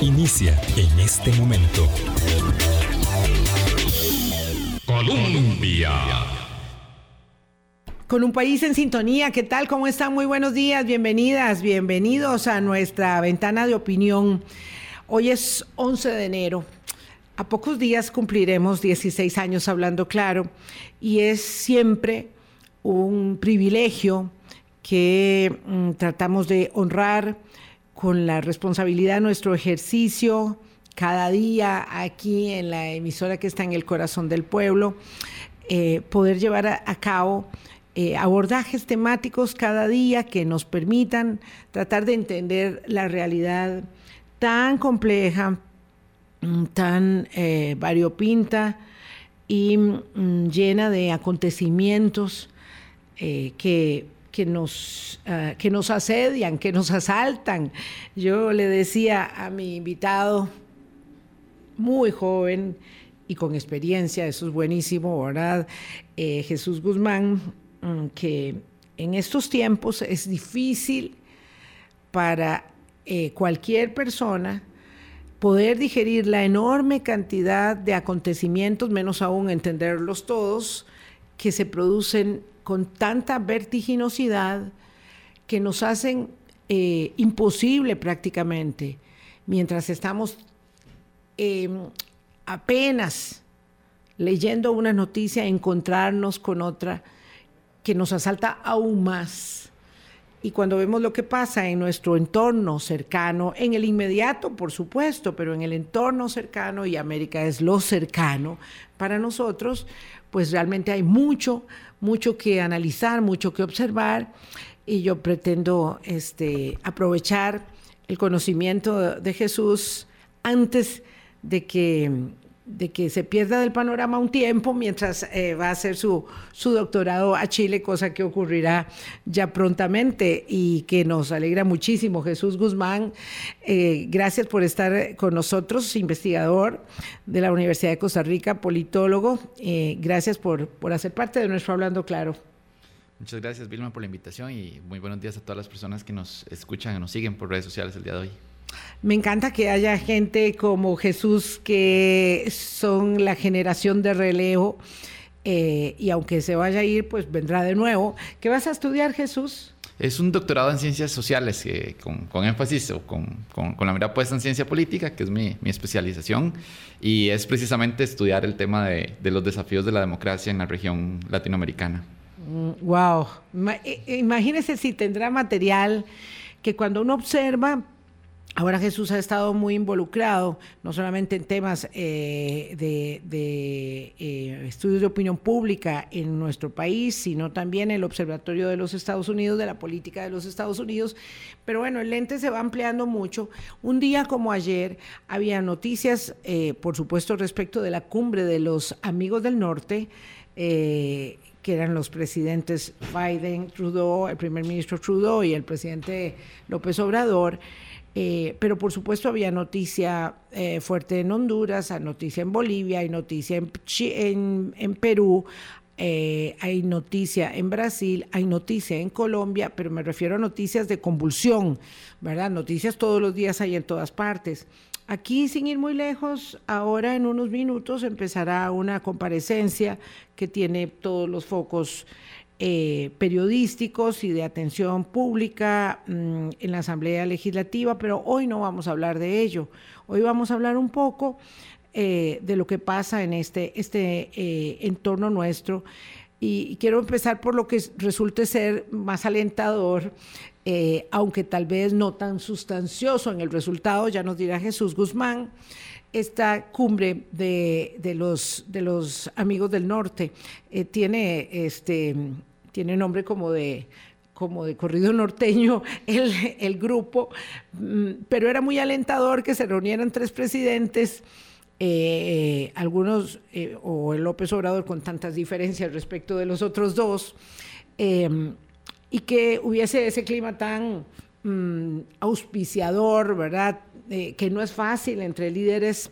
Inicia en este momento. Colombia. Con un país en sintonía, ¿qué tal? ¿Cómo están? Muy buenos días, bienvenidas, bienvenidos a nuestra ventana de opinión. Hoy es 11 de enero. A pocos días cumpliremos 16 años hablando claro y es siempre un privilegio que mm, tratamos de honrar con la responsabilidad de nuestro ejercicio cada día aquí en la emisora que está en el corazón del pueblo, eh, poder llevar a, cabo eh, abordajes temáticos cada día que nos permitan tratar de entender la realidad tan compleja, mm, tan eh, variopinta y mm, llena de acontecimientos que que nos, ah, que nos asedian, que nos asaltan. Yo le decía a mi invitado, muy joven y con experiencia, eso es buenísimo, ¿verdad? Eh, Jesús Guzmán, mm, que en estos tiempos es difícil para eh, cualquier persona poder digerir la enorme cantidad de acontecimientos, menos aún entenderlos todos, que se producen con tanta vertiginosidad que nos hacen eh, imposible prácticamente, mientras estamos em, apenas leyendo una noticia, encontrarnos con otra que nos asalta aún más. Y cuando vemos lo que pasa en nuestro entorno cercano, en el inmediato, por supuesto, pero en el entorno cercano, y América es lo cercano para nosotros, pues realmente hay mucho, mucho que analizar, mucho que observar y yo pretendo este, aprovechar el conocimiento de Jesús antes de que de que se pierda del panorama un tiempo mientras eh, va a hacer su, su doctorado a Chile, cosa que ocurrirá ya prontamente y que nos alegra muchísimo. Jesús Guzmán, eh, gracias por estar con nosotros, investigador de la Universidad de Costa Rica, politólogo. Eh, gracias por, por hacer parte de nuestro Hablando Claro. Muchas gracias, Vilma, por la invitación y muy buenos días a todas las personas que nos escuchan y nos siguen por redes sociales el día de hoy. Me encanta que haya gente como Jesús que son la generación de relevo eh, y aunque se vaya a ir, pues vendrá de nuevo. ¿Qué vas a estudiar, Jesús? Es un doctorado en ciencias sociales eh, con, énfasis o con, la mirada puesta en ciencia política, que es mi, especialización, y es precisamente estudiar el tema de, los desafíos de la democracia en la región latinoamericana. wow. Mm, imagínese si tendrá material que cuando uno observa Ahora Jesús ha estado muy involucrado, no solamente en temas eh, de, eh, estudios de opinión pública en nuestro país, sino también el Observatorio de los Estados Unidos, de la política de los Estados Unidos. Pero bueno, el lente se va ampliando mucho. Un día como ayer había noticias, eh, por supuesto, respecto de la cumbre de los amigos del norte que eran los presidentes Biden, Trudeau, el primer ministro Trudeau y el presidente López Obrador, eh, pero por supuesto había noticia eh, fuerte en Honduras, hay noticia en Bolivia, hay noticia en, en, Perú, eh, hay noticia en Brasil, hay noticia en Colombia, pero me refiero a noticias de convulsión, ¿verdad? Noticias todos los días hay en todas partes. Aquí, sin ir muy lejos, ahora en unos minutos empezará una comparecencia que tiene todos los focos eh, periodísticos y de atención pública mm, en la Asamblea Legislativa, pero hoy no vamos a hablar de ello. Hoy vamos a hablar un poco eh, de lo que pasa en este, este eh, entorno nuestro. Y, quiero empezar por lo que resulte ser más alentador, aunque tal vez no tan sustancioso en el resultado, ya nos dirá Jesús Guzmán esta cumbre de, de, los, de los amigos del norte tiene este, tiene nombre como de como de corrido norteño el, grupo, mm, pero era muy alentador que se reunieran tres presidentes, eh, algunos, eh, o el López Obrador con tantas diferencias respecto de los otros dos, em, y que hubiese ese clima tan mm, auspiciador, ¿verdad? Eh, que no es fácil entre líderes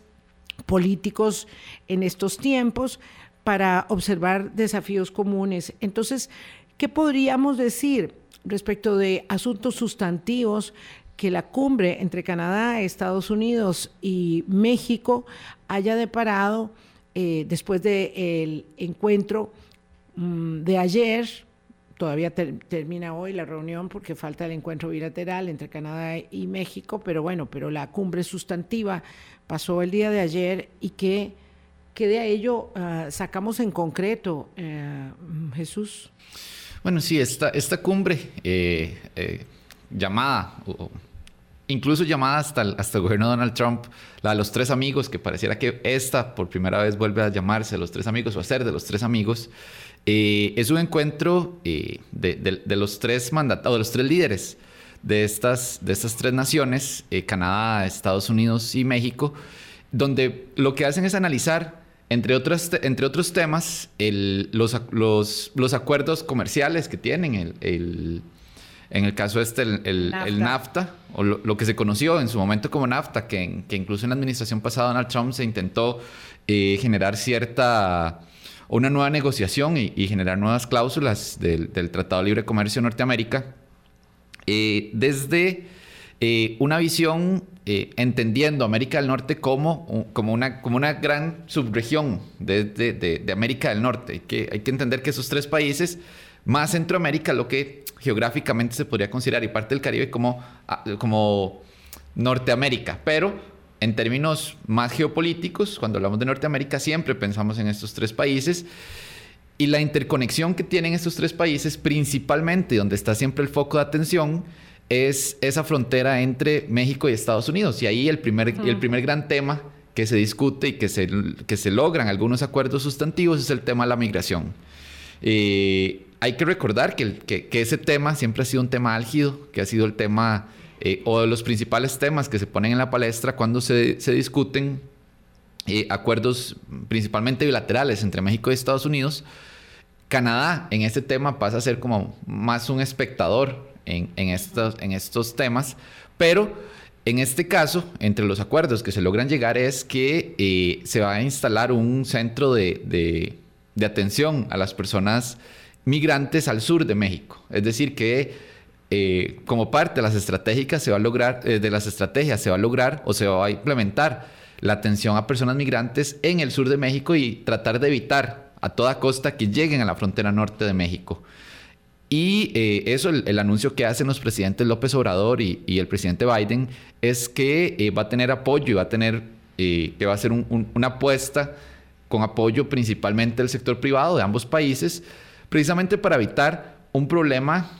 políticos en estos tiempos, para observar desafíos comunes. Entonces, ¿qué podríamos decir respecto de asuntos sustantivos que la cumbre entre Canadá, Estados Unidos y México haya deparado, eh, después del encuentro mm, de ayer, todavía termina hoy la reunión porque falta el encuentro bilateral entre Canadá y México, pero bueno, pero la cumbre sustantiva pasó el día de ayer y que, que de ello ah, sacamos en concreto, eh, Jesús. Bueno, sí, esta, esta cumbre eh, eh, llamada, incluso llamada hasta el, hasta gobierno de Donald Trump, la de los tres amigos, que pareciera que esta por primera vez vuelve a llamarse los tres amigos o a ser de los tres amigos, es un encuentro de, los tres mandatados, de los tres líderes de estas, de estas tres naciones, Canadá, Estados Unidos y México, donde lo que hacen es analizar, entre, otras, entre otros temas, los, los, acuerdos comerciales que tienen, el, en el caso este, el, NAFTA. o lo, que se conoció en su momento como NAFTA, que, que incluso en la administración pasada Donald Trump se intentó generar cierta una nueva negociación y, generar nuevas cláusulas del, Tratado de Libre Comercio Norteamérica eh, desde eh, una visión eh, entendiendo América del Norte como, como, una, como una gran subregión de, de, América del Norte. Que hay que entender que esos tres países, más Centroamérica, lo que geográficamente se podría considerar, y parte del Caribe como, ah, como Norteamérica, pero en términos más geopolíticos, cuando hablamos de Norteamérica, siempre pensamos en estos tres países. Y la interconexión que tienen estos tres países, principalmente donde está siempre el foco de atención, es esa frontera entre México y Estados Unidos. Y ahí el primer, el primer gran tema que se discute y que se, que se logran algunos acuerdos sustantivos es el tema de la migración. Eh, hay que recordar que, que, que, ese tema siempre ha sido un tema álgido, que ha sido el tema eh, o de los principales temas que se ponen en la palestra cuando se, discuten eh, acuerdos principalmente bilaterales entre México y Estados Unidos. Canadá en este tema pasa a ser como más un espectador en, estos, temas, pero en este caso, entre los acuerdos que se logran llegar es que eh, se va a instalar un centro de, de atención a las personas migrantes al sur de México. Es decir, que eh, como parte de las estratégicas se va a lograr, eh, de las estrategias se va a lograr o se va a implementar la atención a personas migrantes en el sur de México y tratar de evitar a toda costa que lleguen a la frontera norte de México. Y eh, eso, el, anuncio que hacen los presidentes López Obrador y, el presidente Biden es que va a tener apoyo y va a tener, que va a ser una apuesta con apoyo principalmente del sector privado de ambos países, precisamente para evitar un problema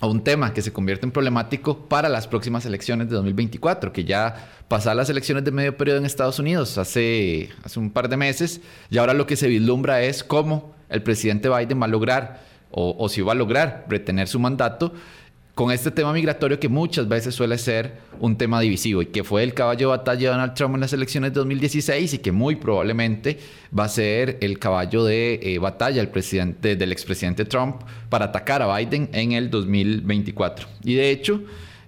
o un tema que se convierte en problemático para las próximas elecciones de 2024, que ya pasaron las elecciones de medio periodo en Estados Unidos hace, hace un par de meses, y ahora lo que se vislumbra es cómo el presidente Biden va a lograr, o, o si va a lograr, retener su mandato con este tema migratorio que muchas veces suele ser un tema divisivo y que fue el caballo de batalla de Donald Trump en las elecciones de 2016 y que muy probablemente va a ser el caballo de eh, batalla del, presidente, del expresidente Trump para atacar a Biden en el 2024. Y de hecho,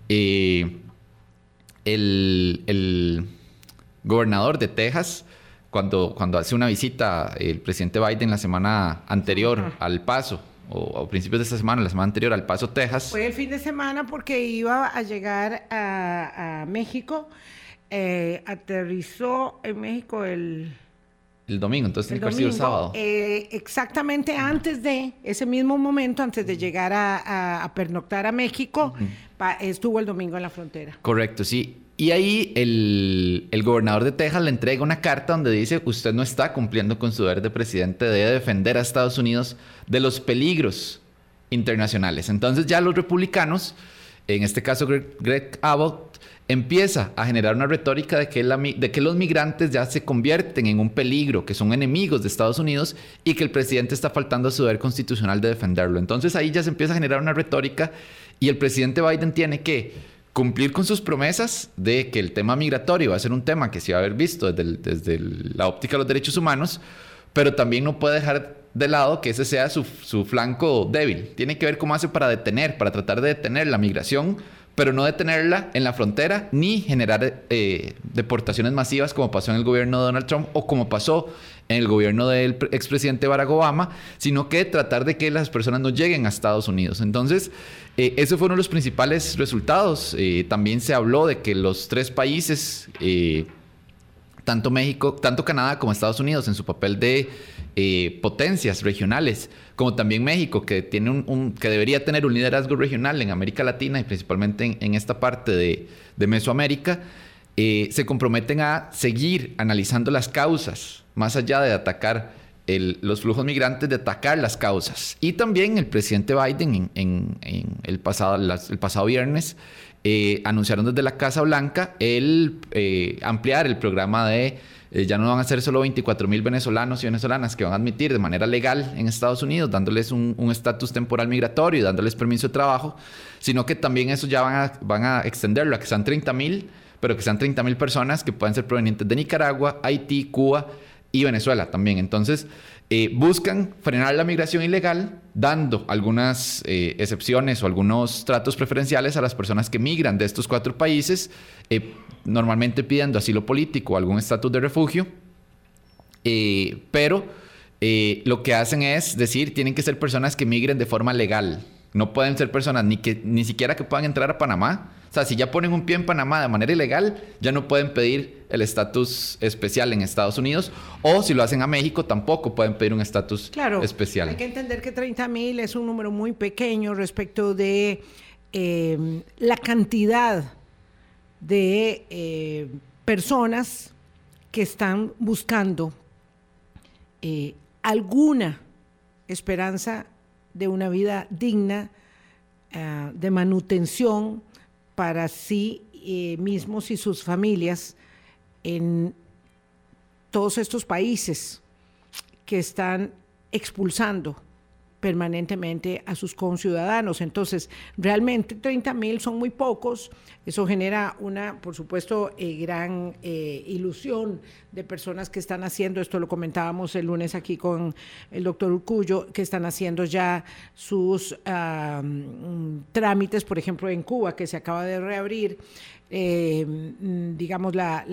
eh, el, gobernador de Texas, cuando, cuando hace una visita el presidente Biden la semana anterior al paso o a principios de esta semana, la semana anterior, al Paso, Texas. Fue el fin de semana porque iba a llegar a, México. Eh, aterrizó en México el... El domingo, entonces haber sido el sábado. Eh, exactamente antes de, ese mismo momento, antes de llegar a, pernoctar a México, estuvo el domingo en la frontera. Correcto, sí. Y ahí el, gobernador de Texas le entrega una carta donde dice, usted no está cumpliendo con su deber de presidente, debe defender a Estados Unidos de los peligros internacionales. Entonces ya los republicanos, en este caso Greg, Abbott, empieza a generar una retórica de que, de que los migrantes ya se convierten en un peligro, que son enemigos de Estados Unidos y que el presidente está faltando a su deber constitucional de defenderlo. Entonces ahí ya se empieza a generar una retórica y el presidente Biden tiene que cumplir con sus promesas de que el tema migratorio va a ser un tema que se va a haber visto desde, la óptica de los derechos humanos, pero también no puede dejar de lado que ese sea su, flanco débil. Tiene que ver cómo hace para detener, para tratar de detener la migración, pero no detenerla en la frontera ni generar eh, deportaciones masivas como pasó en el gobierno de Donald Trump o como pasó en el gobierno del expresidente Barack Obama, sino que tratar de que las personas no lleguen a Estados Unidos. Entonces, eh, esos fueron los principales resultados. Eh, también se habló de que los tres países, tanto México, tanto Canadá como Estados Unidos, en su papel de potencias regionales, como también México, que, tiene un, que debería tener un liderazgo regional en América Latina y principalmente en, esta parte de, Mesoamérica, eh, se comprometen a seguir analizando las causas, más allá de atacar los flujos migrantes, de atacar las causas. Y también el presidente Biden en, el, pasado, el pasado viernes eh, anunciaron desde la Casa Blanca el eh, ampliar el programa de eh, ya no van a ser solo 24 mil venezolanos y venezolanas que van a admitir de manera legal en Estados Unidos, dándoles un estatus temporal migratorio y dándoles permiso de trabajo, sino que también eso ya van a, van a extenderlo a que sean 30 mil, pero que sean 30 mil personas que pueden ser provenientes de Nicaragua, Haití, Cuba y Venezuela también. Entonces, eh, buscan frenar la migración ilegal dando algunas eh, excepciones o algunos tratos preferenciales a las personas que migran de estos cuatro países, eh, normalmente pidiendo asilo político o algún estatus de refugio, pero lo que hacen es decir, tienen que ser personas que migren de forma legal, no pueden ser personas ni, que, ni siquiera que puedan entrar a Panamá, o sea, si ya ponen un pie en Panamá de manera ilegal, ya no pueden pedir el estatus especial en Estados Unidos. O si lo hacen a México, tampoco pueden pedir un estatus claro, especial. Hay que entender que 30 mil es un número muy pequeño respecto de em, la cantidad de eh, personas que están buscando eh, alguna esperanza de una vida digna, eh, de manutención para sí eh, mismos y sus familias en todos estos países que están expulsando permanentemente a sus conciudadanos. Entonces, realmente 30 mil son muy pocos. Eso genera una, por supuesto, eh, gran eh, ilusión de personas que están haciendo, esto lo comentábamos el lunes aquí con el doctor Urcullo, que están haciendo ya sus trámites, por ejemplo, en Cuba, que se acaba de reabrir eh, mm, digamos, la,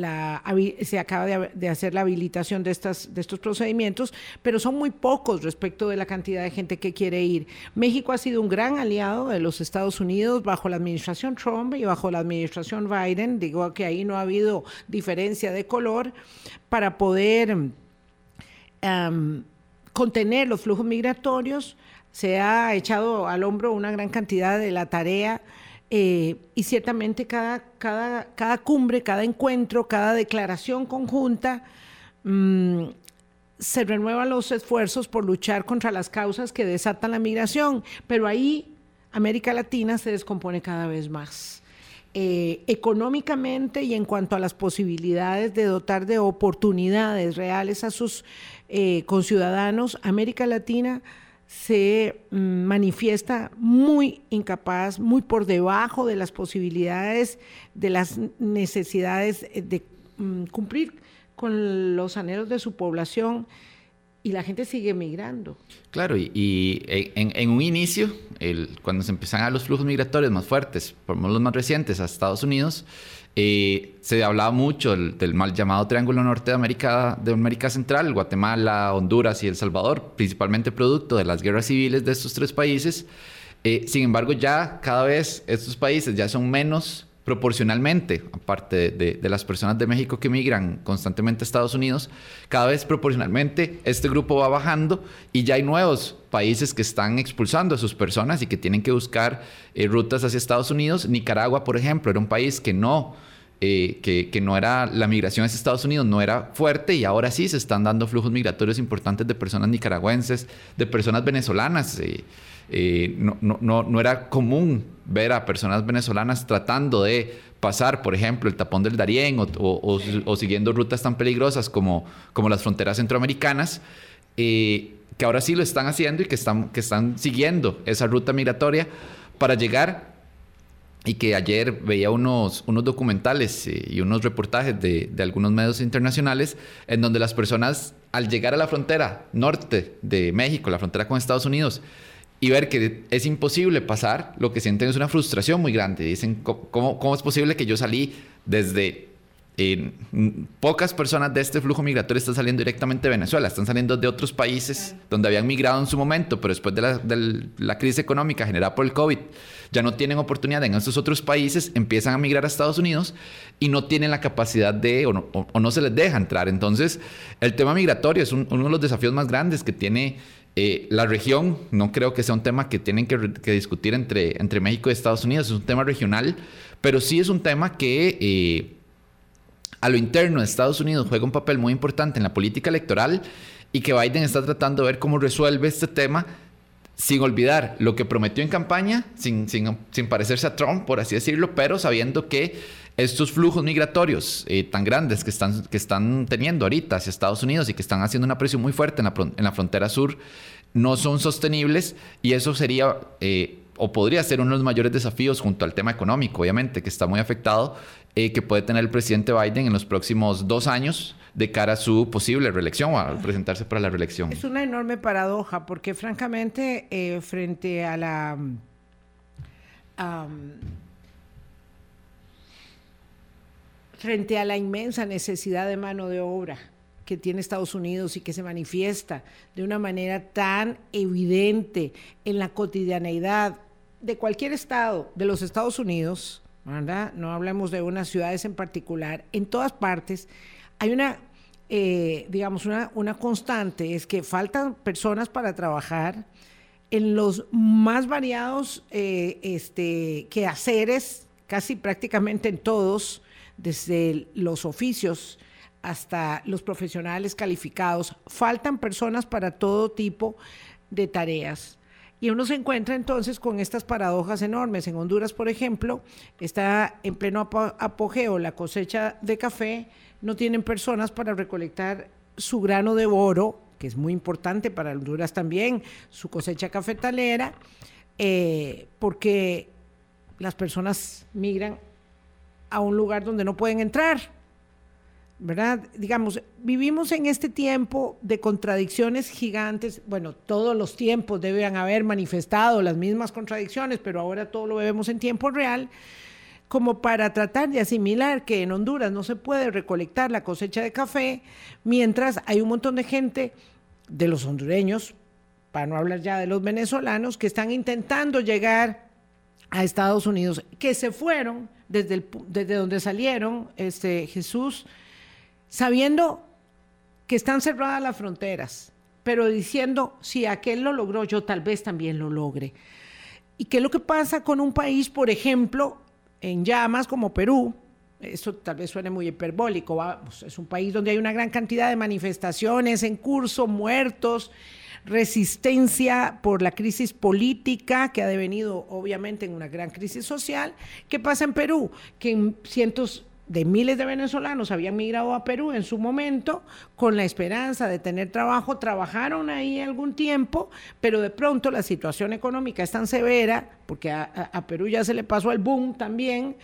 se acaba de, hacer la habilitación de, estas, de estos procedimientos, pero son muy pocos respecto de la cantidad de gente que quiere ir. México ha sido un gran aliado de los Estados Unidos bajo la administración Trump y bajo la administración Biden. Digo que ahí no ha habido diferencia de color para poder contener los flujos migratorios. Se ha echado al hombro una gran cantidad de la tarea eh, y ciertamente cada, cada, cada, cumbre, cada encuentro, cada declaración conjunta, mm, se renuevan los esfuerzos por luchar contra las causas que desatan la migración, pero ahí América Latina se descompone cada vez más. Eh, económicamente y en cuanto a las posibilidades de dotar de oportunidades reales a sus eh, conciudadanos, América Latina se mm, manifiesta muy incapaz, muy por debajo de las posibilidades, de las necesidades de mm, cumplir con los anhelos de su población y la gente sigue migrando. Claro, y, en, un inicio, cuando se empezaron los flujos migratorios más fuertes, por los más recientes, a Estados Unidos, eh, se hablaba mucho del, mal llamado Triángulo Norte de América, de América Central, Guatemala, Honduras y El Salvador, principalmente producto de las guerras civiles de estos tres países. Eh, sin embargo, ya cada vez estos países ya son menos proporcionalmente, aparte de, las personas de México que migran constantemente a Estados Unidos, cada vez proporcionalmente este grupo va bajando y ya hay nuevos países que están expulsando a sus personas y que tienen que buscar eh, rutas hacia Estados Unidos. Nicaragua, por ejemplo, era un país que no eh, que, no era la migración hacia Estados Unidos no era fuerte y ahora sí se están dando flujos migratorios importantes de personas nicaragüenses, de personas venezolanas. Eh, eh, no, no, no, era común ver a personas venezolanas tratando de pasar, por ejemplo, el tapón del Darién o, o, siguiendo rutas tan peligrosas como, como las fronteras centroamericanas, que ahora sí lo están haciendo y que están, que están siguiendo esa ruta migratoria para llegar. Y que ayer veía unos, unos documentales eh, y unos reportajes de, de, algunos medios internacionales en donde las personas al llegar a la frontera norte de México, la frontera con Estados Unidos, y ver que es imposible pasar, lo que sienten es una frustración muy grande. Dicen, ¿cómo, cómo es posible que yo salí desde pocas personas de este flujo migratorio están saliendo directamente de Venezuela, están saliendo de otros países donde habían migrado en su momento, pero después de la, crisis económica generada por el COVID, ya no tienen oportunidad en esos otros países, empiezan a migrar a Estados Unidos y no tienen la capacidad de, o no, se les deja entrar. Entonces, el tema migratorio es uno de los desafíos más grandes que tiene eh, la región. No creo que sea un tema que tienen que, discutir entre, entre México y Estados Unidos, es un tema regional, pero sí es un tema que... Eh, a lo interno de Estados Unidos juega un papel muy importante en la política electoral y que Biden está tratando de ver cómo resuelve este tema sin olvidar lo que prometió en campaña, sin, sin, sin parecerse a Trump, por así decirlo, pero sabiendo que estos flujos migratorios eh, tan grandes que están, que están teniendo ahorita hacia Estados Unidos y que están haciendo una presión muy fuerte en la, en la frontera sur, no son sostenibles y eso sería... Eh, o podría ser uno de los mayores desafíos junto al tema económico, obviamente, que está muy afectado eh, que puede tener el presidente Biden en los próximos dos años de cara a su posible reelección o a presentarse para la reelección. Es una enorme paradoja porque francamente frente a la... frente a la inmensa necesidad de mano de obra que tiene Estados Unidos y que se manifiesta de una manera tan evidente en la cotidianeidad de cualquier estado de los Estados Unidos, no hablemos de unas ciudades en particular, en todas partes hay una, eh, digamos, una, una constante, es que faltan personas para trabajar en los más variados eh, este, quehaceres, casi prácticamente en todos, desde los oficios hasta los profesionales calificados. Faltan personas para todo tipo de tareas. Y uno se encuentra entonces con estas paradojas enormes. En Honduras, por ejemplo, está en pleno apogeo la cosecha de café, no tienen personas para recolectar su grano de oro, que es muy importante para Honduras también, su cosecha cafetalera, eh, porque las personas migran a un lugar donde no pueden entrar ¿verdad? Digamos, vivimos en este tiempo de contradicciones gigantes. Bueno, todos los tiempos deben haber manifestado las mismas contradicciones, pero ahora todo lo vemos en tiempo real, como para tratar de asimilar que en Honduras no se puede recolectar la cosecha de café, mientras hay un montón de gente de los hondureños, para no hablar ya de los venezolanos, que están intentando llegar a Estados Unidos, que se fueron desde, desde donde salieron, este, Jesús, sabiendo que están cerradas las fronteras, pero diciendo, si aquel lo logró, yo tal vez también lo logre. ¿Y qué es lo que pasa con un país, por ejemplo, en llamas como Perú? Esto tal vez suene muy hiperbólico, es un país donde hay una gran cantidad de manifestaciones en curso, muertos, resistencia por la crisis política que ha devenido obviamente en una gran crisis social. ¿Qué pasa en Perú? Que en cientos de miles de venezolanos habían migrado a Perú en su momento con la esperanza de tener trabajo, trabajaron ahí algún tiempo, pero de pronto la situación económica es tan severa, porque a, Perú ya se le pasó el boom también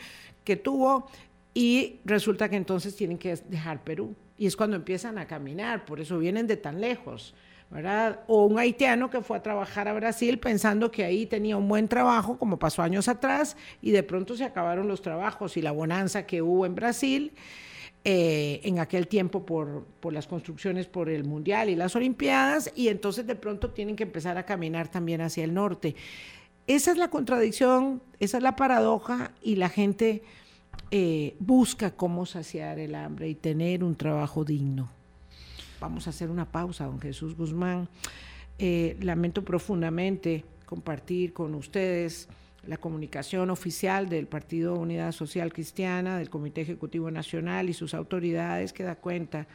que tuvo, y resulta que entonces tienen que dejar Perú. Y es cuando empiezan a caminar, por eso vienen de tan lejos. O un haitiano que fue a trabajar a Brasil pensando que ahí tenía un buen trabajo, como pasó años atrás, y de pronto se acabaron los trabajos y la bonanza que hubo en Brasil. Eh, en aquel tiempo por, las construcciones por el Mundial y las Olimpiadas, y entonces de pronto tienen que empezar a caminar también hacia el norte. Esa es la contradicción, esa es la paradoja, y la gente eh, busca cómo saciar el hambre y tener un trabajo digno. Vamos a hacer una pausa, don Jesús Guzmán. Eh, lamento profundamente compartir con ustedes la comunicación oficial del Partido Unidad Social Cristiana, del Comité Ejecutivo Nacional y sus autoridades que da cuenta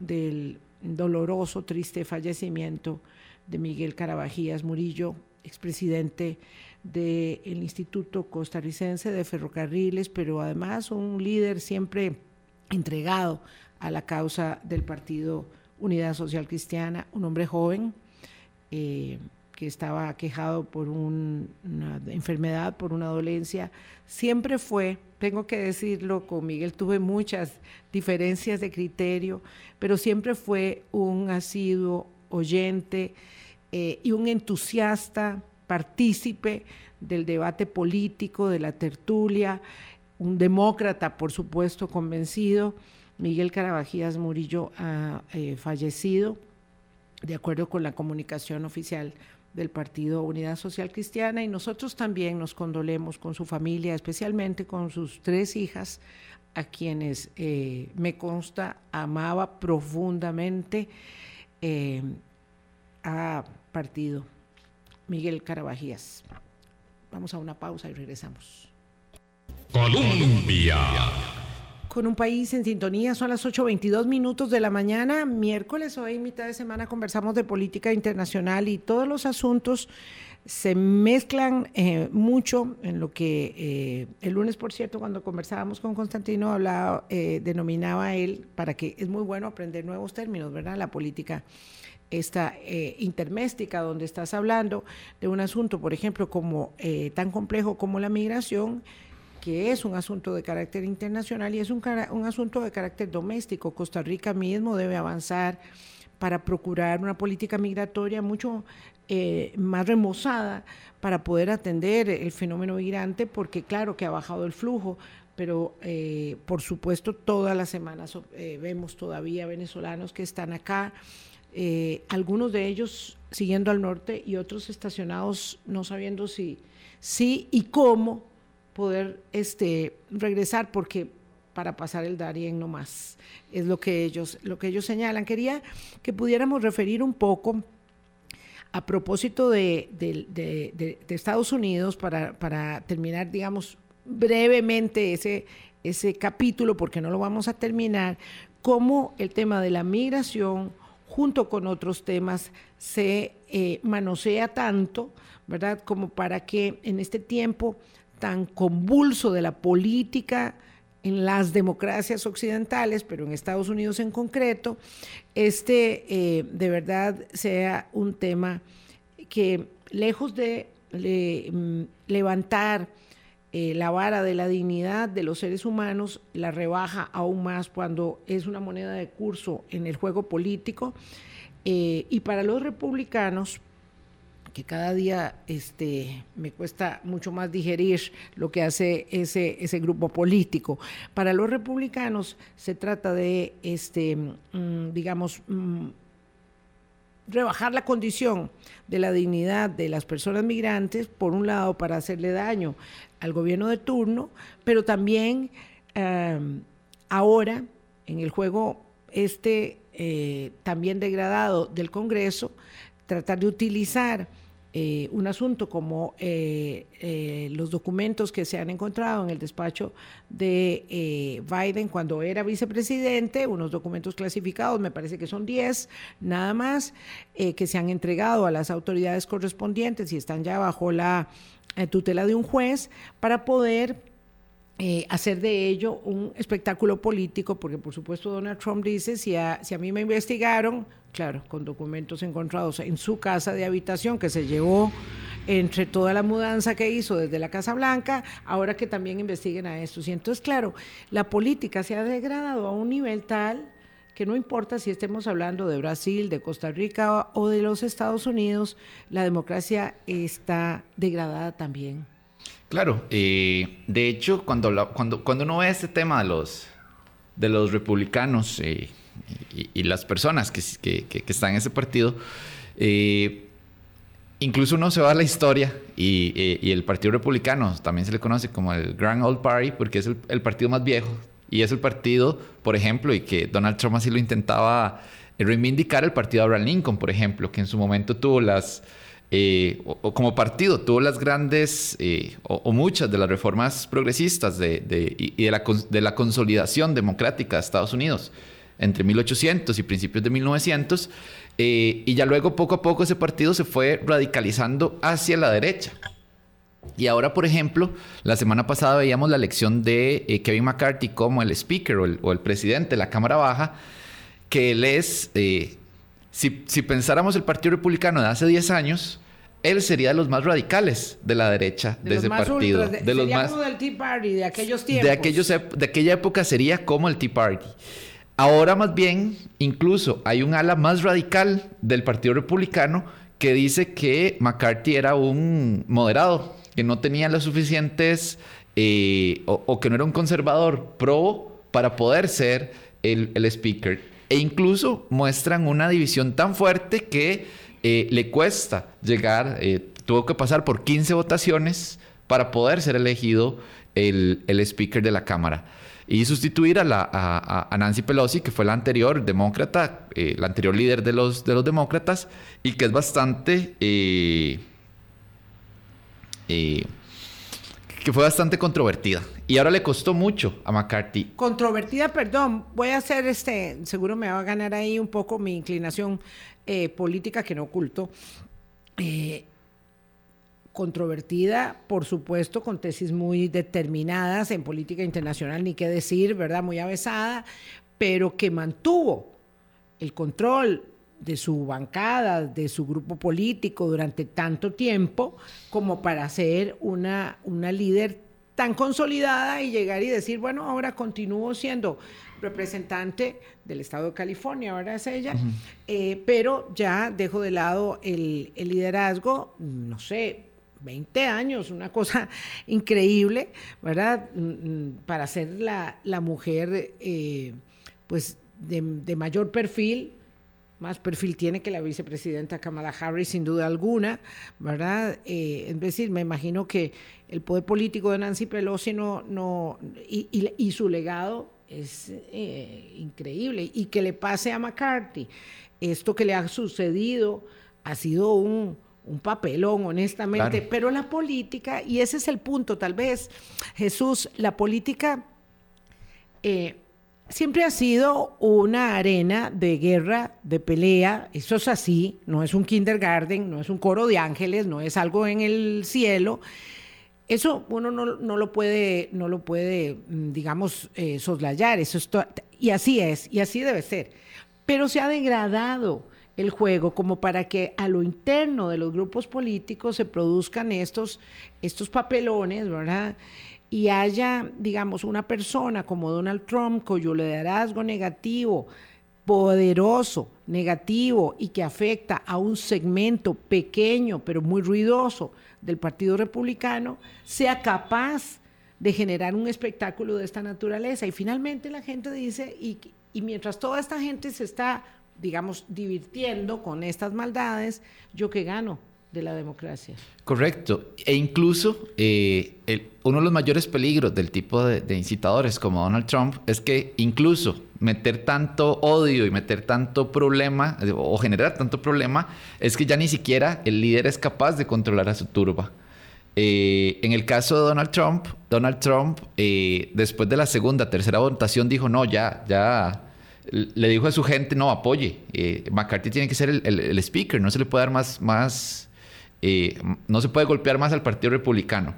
del doloroso, triste fallecimiento de Miguel Carabajías Murillo, expresidente del Instituto Costarricense de Ferrocarriles, pero además un líder siempre entregado a la causa del Partido Unidad Social Cristiana, un hombre joven eh, que estaba quejado por una enfermedad, por una dolencia. Siempre fue, tengo que decirlo, con Miguel tuve muchas diferencias de criterio, pero siempre fue un asiduo oyente eh, y un entusiasta partícipe del debate político, de la tertulia, un demócrata, por supuesto, convencido. Miguel Carabajías Murillo ha eh, fallecido, de acuerdo con la comunicación oficial del Partido Unidad Social Cristiana, y nosotros también nos condolemos con su familia, especialmente con sus tres hijas, a quienes eh, me consta amaba profundamente, eh, ha partido Miguel Carabajías. Vamos a una pausa y regresamos. Colombia. Con un país en sintonía, son las 8.22 minutos de la mañana, miércoles, hoy mitad de semana conversamos de política internacional y todos los asuntos se mezclan eh, mucho en lo que eh, el lunes, por cierto, cuando conversábamos con Constantino, hablaba, eh, denominaba él, para que es muy bueno aprender nuevos términos, ¿verdad? La política esta eh, interméstica donde estás hablando de un asunto, por ejemplo, como eh, tan complejo como la migración, que es un asunto de carácter internacional y es un, un asunto de carácter doméstico. Costa Rica mismo debe avanzar para procurar una política migratoria mucho eh, más remozada para poder atender el fenómeno migrante, porque claro que ha bajado el flujo, pero por supuesto todas las semanas vemos todavía venezolanos que están acá eh, algunos de ellos siguiendo al norte y otros estacionados no sabiendo si, si y cómo poder este, regresar, porque para pasar el Darien no más, es lo que ellos, lo que ellos señalan. Quería que pudiéramos referir un poco a propósito de, de, Estados Unidos para, para, terminar, digamos, brevemente ese, ese capítulo, porque no lo vamos a terminar, cómo el tema de la migración, junto con otros temas, se eh, manosea tanto, ¿verdad? Como para que en este tiempo tan convulso de la política en las democracias occidentales, pero en Estados Unidos en concreto, este eh, de verdad sea un tema que lejos de mm, levantar eh, la vara de la dignidad de los seres humanos la rebaja aún más cuando es una moneda de curso en el juego político. Eh, y para los republicanos, que cada día este, me cuesta mucho más digerir lo que hace ese, ese grupo político. Para los republicanos se trata de, este, mm, digamos, mm, rebajar la condición de la dignidad de las personas migrantes, por un lado, para hacerle daño al gobierno de turno, pero también em, ahora, en el juego este eh, también degradado del Congreso, tratar de utilizar eh, un asunto como eh, eh, los documentos que se han encontrado en el despacho de Biden cuando era vicepresidente, unos documentos clasificados, me parece que son 10 nada más, que se han entregado a las autoridades correspondientes y están ya bajo la tutela de un juez para poder hacer de ello un espectáculo político, porque por supuesto Donald Trump dice, si si a mí me investigaron, claro, con documentos encontrados en su casa de habitación que se llevó entre toda la mudanza que hizo desde la Casa Blanca, ahora que también investiguen a estos. Y entonces, claro, la política se ha degradado a un nivel tal que no importa si estemos hablando de Brasil, de Costa Rica o de los Estados Unidos, la democracia está degradada también. Claro, eh, de hecho, cuando, cuando, cuando uno ve este tema de los, de los republicanos, eh, y, las personas que, están en ese partido, eh, incluso uno se va a la historia eh, y, el Partido Republicano también se le conoce como el Grand Old Party porque es el, partido más viejo y es el partido, por ejemplo, y que Donald Trump así lo intentaba eh, reivindicar, el partido de Abraham Lincoln, por ejemplo, que en su momento tuvo las... o, como partido tuvo las grandes o, muchas de las reformas progresistas de, y de la, de la consolidación democrática de Estados Unidos entre 1800 y principios de 1900, eh, y ya luego poco a poco ese partido se fue radicalizando hacia la derecha. Y ahora, por ejemplo, la semana pasada veíamos la elección de eh, Kevin McCarthy como el speaker o el, presidente de la Cámara Baja, que él es, eh, si, si, pensáramos el Partido Republicano de hace 10 años, él sería de los más radicales de la derecha de, ese partido. de, los más, del Tea Party de aquellos tiempos. De, aquellos, de aquella época sería como el Tea Party. Ahora más bien, incluso hay un ala más radical del Partido Republicano que dice que McCarthy era un moderado, que no tenía las suficientes eh, o, que no era un conservador pro para poder ser el, speaker. E incluso muestran una división tan fuerte que eh, le cuesta llegar, eh, tuvo que pasar por 15 votaciones para poder ser elegido el, speaker de la Cámara y sustituir a, la, a, Nancy Pelosi, que fue la anterior demócrata, la anterior líder de los, de los demócratas, y que es bastante que fue bastante controvertida. Y ahora le costó mucho a McCarthy. Controvertida, perdón. Voy a hacer este, seguro me va a ganar ahí un poco mi inclinación eh, política que no oculto. Eh, controvertida, por supuesto, con tesis muy determinadas en política internacional, ni qué decir, ¿verdad? Muy avesada, pero que mantuvo el control de su bancada, de su grupo político durante tanto tiempo como para ser una, una líder tan consolidada y llegar y decir, bueno, ahora continúo siendo representante del estado de California, ahora es ella, eh, pero ya dejo de lado el, liderazgo, no sé, 20 años, una cosa increíble, ¿verdad? Mm, mm, para ser la, mujer, eh, pues, de, de mayor perfil más perfil tiene que la vicepresidenta Kamala Harris, sin duda alguna, ¿verdad? Eh, es decir, me imagino que el poder político de Nancy Pelosi no, no y, su legado es eh, increíble. Y que le pase a McCarthy, esto que le ha sucedido ha sido un, papelón, honestamente, pero la política, y ese es el punto, tal vez, Jesús, la política... Eh, siempre ha sido una arena de guerra, de pelea. Eso es así, no es un kindergarten, no es un coro de ángeles, no es algo en el cielo. Eso uno no, lo puede, no lo puede, mm, digamos, eh, soslayar. Eso y así es, y así debe ser. Pero se ha degradado el juego como para que a lo interno de los grupos políticos se produzcan estos, estos papelones, ¿verdad? y haya, digamos, una persona como Donald Trump cuyo liderazgo negativo, poderoso, negativo y que afecta a un segmento pequeño pero muy ruidoso del Partido Republicano, sea capaz de generar un espectáculo de esta naturaleza. Y finalmente la gente dice, y, y mientras toda esta gente se está, digamos, divirtiendo con estas maldades, ¿yo qué gano? de la democracia. Correcto. E incluso eh, uno de los mayores peligros del tipo de, incitadores como Donald Trump es que incluso meter tanto odio y meter tanto problema o generar tanto problema es que ya ni siquiera el líder es capaz de controlar a su turba. Eh, en el caso de Donald Trump, Donald Trump eh, después de la segunda, tercera votación dijo, no, ya, ya, le dijo a su gente, no, apoye, McCarthy tiene que ser el, el, speaker, no se le puede dar más, más eh, no se puede golpear más al Partido Republicano.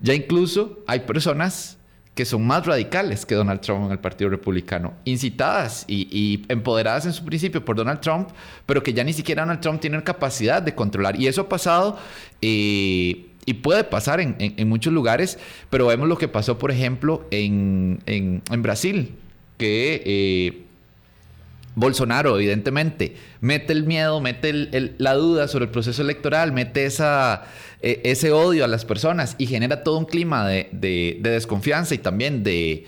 Ya incluso hay personas que son más radicales que Donald Trump en el Partido Republicano, incitadas y, empoderadas en su principio por Donald Trump, pero que ya ni siquiera Donald Trump tiene capacidad de controlar. Y eso ha pasado eh, y puede pasar en, muchos lugares, pero vemos lo que pasó, por ejemplo, en, Brasil, que... Eh, Bolsonaro, evidentemente, mete el miedo, mete la duda sobre el proceso electoral, mete esa, e, ese odio a las personas y genera todo un clima de, desconfianza y también de,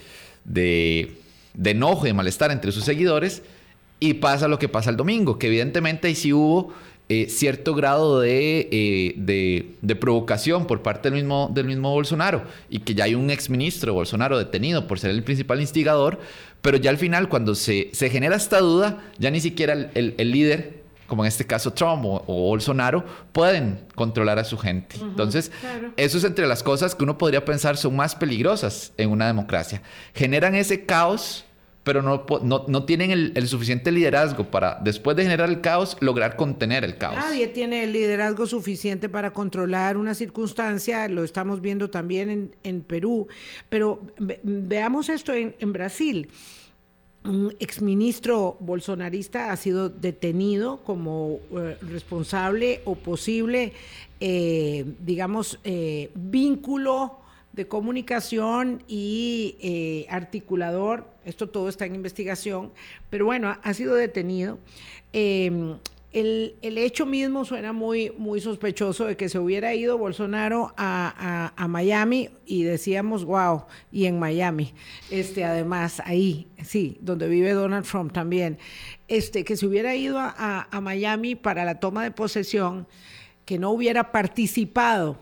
enojo y de malestar entre sus seguidores. Y pasa lo que pasa el domingo, que evidentemente ahí sí hubo eh, cierto grado eh, de, de, provocación por parte del mismo, del mismo Bolsonaro y que ya hay un exministro Bolsonaro detenido por ser el principal instigador, pero ya al final cuando se, se genera esta duda, ya ni siquiera el, el, líder, como en este caso Trump o, Bolsonaro, pueden controlar a su gente. Entonces, eso es entre las cosas que uno podría pensar son más peligrosas en una democracia. Generan ese caos pero no, no, tienen el, suficiente liderazgo para, después de generar el caos, lograr contener el caos. Nadie tiene el liderazgo suficiente para controlar una circunstancia, lo estamos viendo también en, Perú, pero veamos esto en, Brasil. Un exministro bolsonarista ha sido detenido como eh, responsable o posible, eh, digamos, eh, vínculo de comunicación y eh, articulador. Esto todo está en investigación, pero bueno, ha, sido detenido. Em, el, hecho mismo suena muy, muy sospechoso de que se hubiera ido Bolsonaro a, Miami y decíamos, wow, y en Miami, este, además, ahí, sí, donde vive Donald Trump también, este, que se hubiera ido a, Miami para la toma de posesión, que no hubiera participado,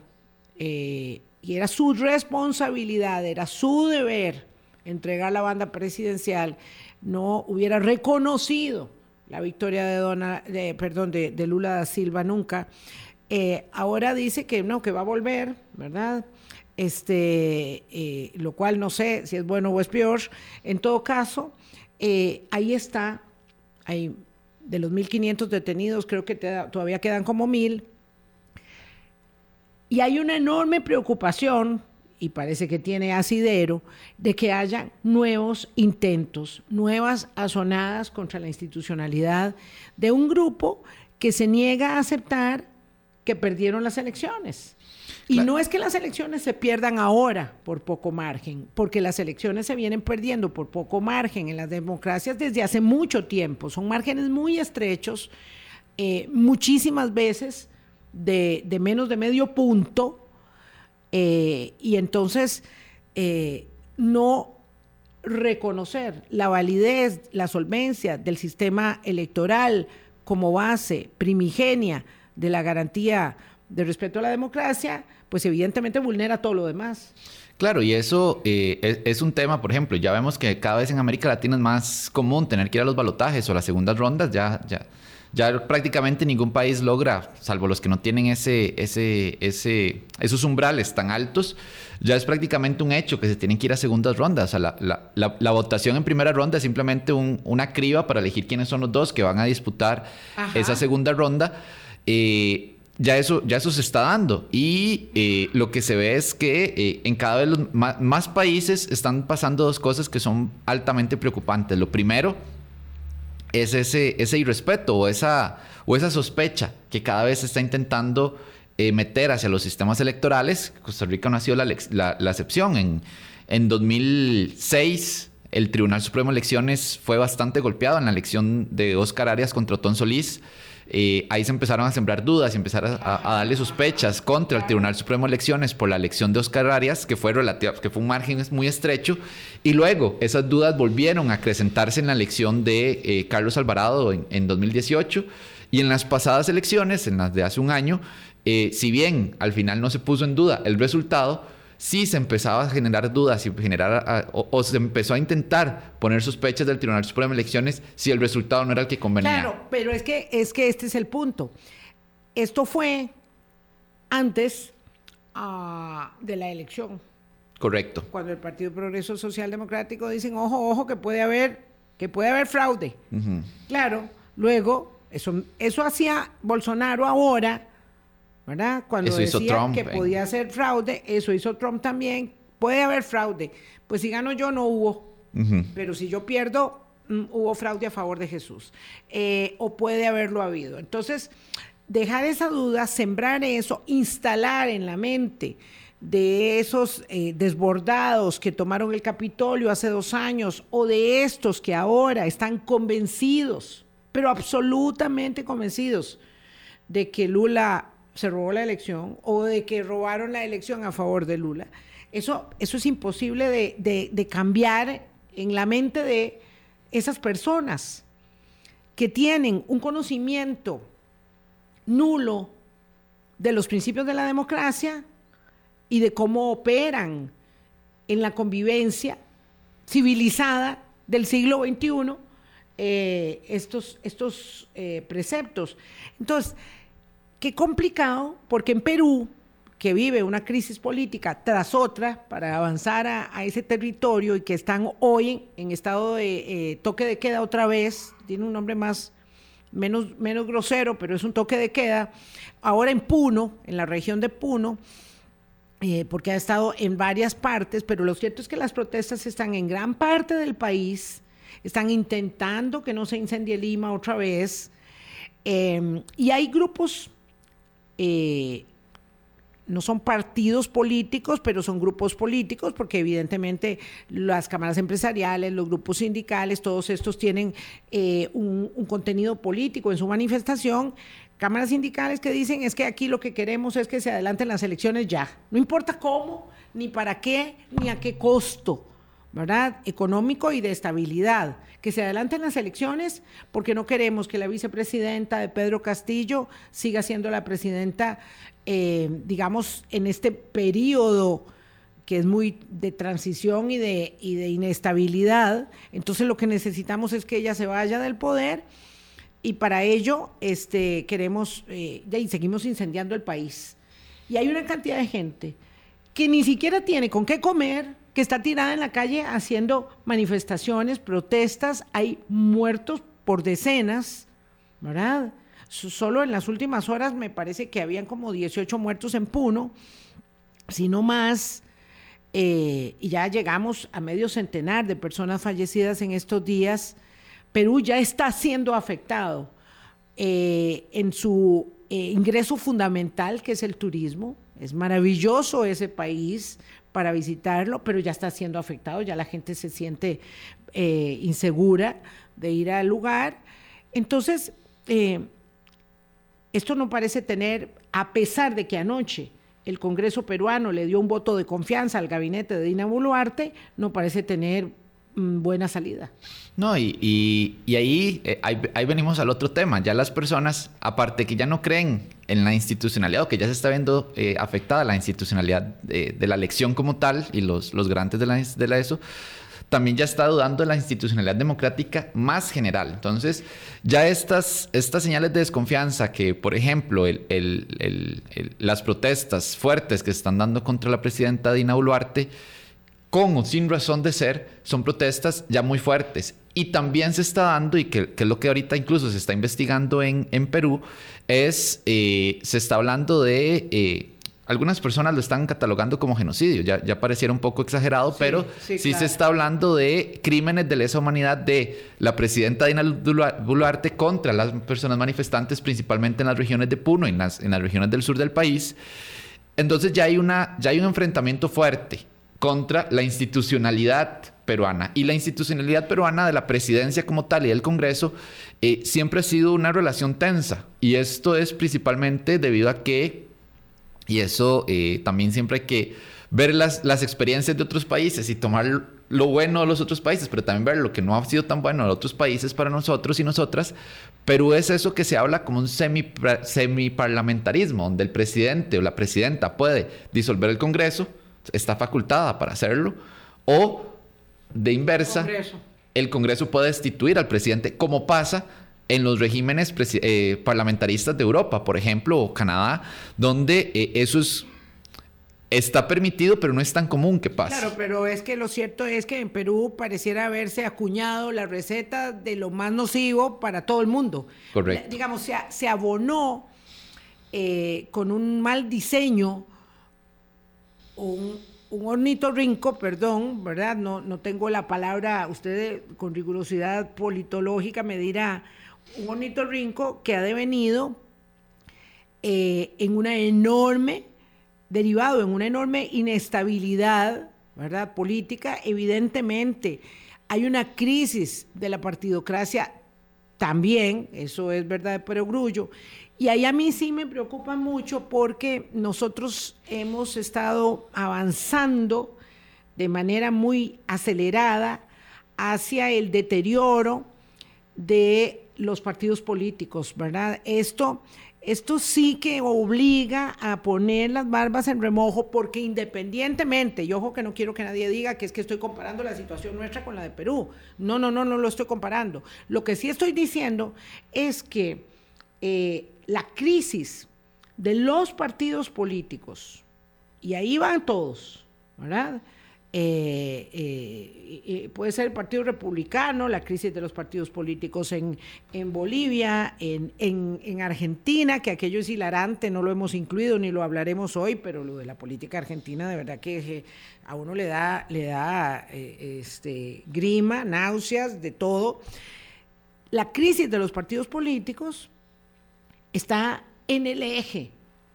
eh, y era su responsabilidad, era su deber entregar la banda presidencial, no hubiera reconocido la victoria de, Dona, de perdón, de, Lula da Silva nunca. Eh, ahora dice que no, que va a volver, ¿verdad? Este, eh, lo cual no sé si es bueno o es peor. En todo caso, eh, ahí está, hay de los 1.500 detenidos, creo que todavía quedan como 1.000. Y hay una enorme preocupación y parece que tiene asidero, de que haya nuevos intentos, nuevas asonadas contra la institucionalidad de un grupo que se niega a aceptar que perdieron las elecciones. Y no es que las elecciones se pierdan ahora por poco margen, porque las elecciones se vienen perdiendo por poco margen en las democracias desde hace mucho tiempo. Son márgenes muy estrechos, eh, muchísimas veces de, de menos de medio punto, eh, y entonces eh, no reconocer la validez, la solvencia del sistema electoral como base primigenia de la garantía de respeto a la democracia, pues evidentemente vulnera todo lo demás. Claro, y eso eh, es, un tema, por ejemplo, ya vemos que cada vez en América Latina es más común tener que ir a los balotajes o las segundas rondas, ya, ya, ya prácticamente ningún país logra, salvo los que no tienen ese, ese, ese, esos umbrales tan altos, ya es prácticamente un hecho que se tienen que ir a segundas rondas. O sea, la, votación en primera ronda es simplemente una criba para elegir quiénes son los dos que van a disputar esa segunda ronda. Eh, ya eso, ya eso se está dando. Y eh, lo que se ve es que eh, en cada vez más, más, países están pasando dos cosas que son altamente preocupantes. Lo primero es ese, ese irrespeto o esa, o esa sospecha que cada vez se está intentando eh, meter hacia los sistemas electorales. Costa Rica no ha sido la, la, excepción. En, en 2006, el Tribunal Supremo de Elecciones fue bastante golpeado en la elección de Oscar Arias contra Otón Solís. Eh, ahí se empezaron a sembrar dudas y empezaron a, darle sospechas contra el Tribunal Supremo de Elecciones por la elección de Oscar Arias, que fue, relativa, que fue un margen muy estrecho. Y luego esas dudas volvieron a acrecentarse en la elección de eh, Carlos Alvarado en, 2018. Y en las pasadas elecciones, en las de hace un año, eh, si bien al final no se puso en duda el resultado, sí se empezaba a generar dudas y generar, o, se empezó a intentar poner sospechas del Tribunal Supremo de Elecciones si el resultado no era el que convenía. Claro, pero es que, es que este es el punto. Esto fue antes ah, de la elección. Correcto. Cuando el Partido Progreso Social Democrático dicen, ojo, ojo, que puede haber, que puede haber fraude. Claro, luego, eso, eso hacía Bolsonaro ahora ¿verdad? Cuando decía que podía ser fraude, eso hizo Trump también. Puede haber fraude. Pues si gano yo, no hubo. Pero si yo pierdo, mm, hubo fraude a favor de Jesús. Eh, o puede haberlo habido. Entonces, dejar esa duda, sembrar eso, instalar en la mente de esos eh, desbordados que tomaron el Capitolio hace dos años o de estos que ahora están convencidos, pero absolutamente convencidos de que Lula se robó la elección o de que robaron la elección a favor de Lula. Eso, eso es imposible de, cambiar en la mente de esas personas que tienen un conocimiento nulo de los principios de la democracia y de cómo operan en la convivencia civilizada del siglo XXI eh, estos, estos eh, preceptos. Entonces, Qué complicado, porque en Perú, que vive una crisis política tras otra para avanzar a, ese territorio y que están hoy en, estado de eh, toque de queda otra vez, tiene un nombre más menos, menos grosero, pero es un toque de queda, ahora en Puno, en la región de Puno, eh, porque ha estado en varias partes, pero lo cierto es que las protestas están en gran parte del país, están intentando que no se incendie Lima otra vez, eh, y hay grupos eh, no son partidos políticos, pero son grupos políticos, porque evidentemente las cámaras empresariales, los grupos sindicales, todos estos tienen eh, un, un contenido político en su manifestación. Cámaras sindicales que dicen es que aquí lo que queremos es que se adelanten las elecciones ya. No importa cómo, ni para qué, ni a qué costo. ¿Verdad? Económico y de estabilidad. Que se adelanten las elecciones porque no queremos que la vicepresidenta de Pedro Castillo siga siendo la presidenta, eh, digamos, en este periodo que es muy de transición y de, inestabilidad. Entonces lo que necesitamos es que ella se vaya del poder y para ello este, queremos, eh, y seguimos incendiando el país. Y hay una cantidad de gente que ni siquiera tiene con qué comer, que está tirada en la calle haciendo manifestaciones, protestas, hay muertos por decenas, ¿verdad? Solo en las últimas horas me parece que habían como 18 muertos en Puno, si no más, eh, y ya llegamos a medio centenar de personas fallecidas en estos días. Perú ya está siendo afectado eh, en su eh, ingreso fundamental, que es el turismo. Es maravilloso ese país, para visitarlo, pero ya está siendo afectado, ya la gente se siente eh, insegura de ir al lugar. Entonces, eh, esto no parece tener, a pesar de que anoche el Congreso peruano le dio un voto de confianza al gabinete de Dina Boluarte, no parece tener buena salida. No, y, ahí, eh, ahí, ahí, venimos al otro tema. Ya las personas, aparte que ya no creen en la institucionalidad o que ya se está viendo eh, afectada la institucionalidad de, la elección como tal y los, los garantes de la, de ESO, también ya está dudando de la institucionalidad democrática más general. Entonces, ya estas, estas señales de desconfianza que, por ejemplo, el, el, las protestas fuertes que se están dando contra la presidenta Dina Boluarte, con o sin razón de ser, son protestas ya muy fuertes. Y también se está dando, y que, es lo que ahorita incluso se está investigando en, en Perú, es, eh, se está hablando de... Eh, algunas personas lo están catalogando como genocidio, ya, ya pareciera un poco exagerado, pero sí, se está hablando de crímenes de lesa humanidad de la presidenta Dina Boluarte contra las personas manifestantes, principalmente en las regiones de Puno, en las, en las regiones del sur del país. Entonces ya hay, una, ya hay un enfrentamiento fuerte contra la institucionalidad peruana. Y la institucionalidad peruana de la presidencia como tal y del Congreso eh, siempre ha sido una relación tensa. Y esto es principalmente debido a que, y eso eh, también siempre hay que ver las, las experiencias de otros países y tomar lo bueno de los otros países, pero también ver lo que no ha sido tan bueno de otros países para nosotros y nosotras. Perú es eso que se habla como un semi, semiparlamentarismo, donde el presidente o la presidenta puede disolver el Congreso, está facultada para hacerlo, o de inversa, el Congreso puede destituir al presidente, como pasa en los regímenes eh, parlamentaristas de Europa, por ejemplo, o Canadá, donde eh, eso es está permitido, pero no es tan común que pase. Claro, pero es que lo cierto es que en Perú pareciera haberse acuñado la receta de lo más nocivo para todo el mundo. Correcto. digamos, se, se abonó eh, con un mal diseño un, un ornitorrinco, perdón, ¿verdad? No, no tengo la palabra, usted con rigurosidad politológica me dirá, un ornitorrinco que ha devenido eh, en una enorme, derivado en una enorme inestabilidad, ¿verdad? Política, evidentemente. Hay una crisis de la partidocracia también, eso es verdad de perogrullo, y ahí a mí sí me preocupa mucho porque nosotros hemos estado avanzando de manera muy acelerada hacia el deterioro de los partidos políticos, ¿verdad? Esto, esto sí que obliga a poner las barbas en remojo porque independientemente, y ojo que no quiero que nadie diga que es que estoy comparando la situación nuestra con la de Perú. No, no, no, no lo estoy comparando. Lo que sí estoy diciendo es que eh, la crisis de los partidos políticos, y ahí van todos, ¿verdad? Eh, eh, puede ser el Partido Republicano, la crisis de los partidos políticos en, Bolivia, en, Argentina, que aquello es hilarante, no lo hemos incluido ni lo hablaremos hoy, pero lo de la política argentina de verdad que a uno le da, le da este, grima, náuseas, de todo. La crisis de los partidos políticos está en el eje,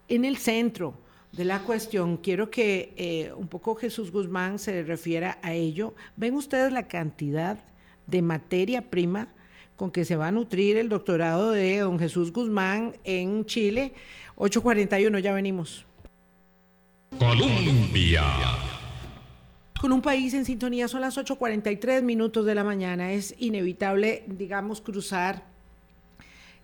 en el centro, de la cuestión, quiero que eh, un poco Jesús Guzmán se refiera a ello. ¿Ven ustedes la cantidad de materia prima con que se va a nutrir el doctorado de don Jesús Guzmán en Chile? 841, ya venimos. Colombia. Con un país en sintonía son las 8.43 minutos de la mañana. Es inevitable, digamos, cruzar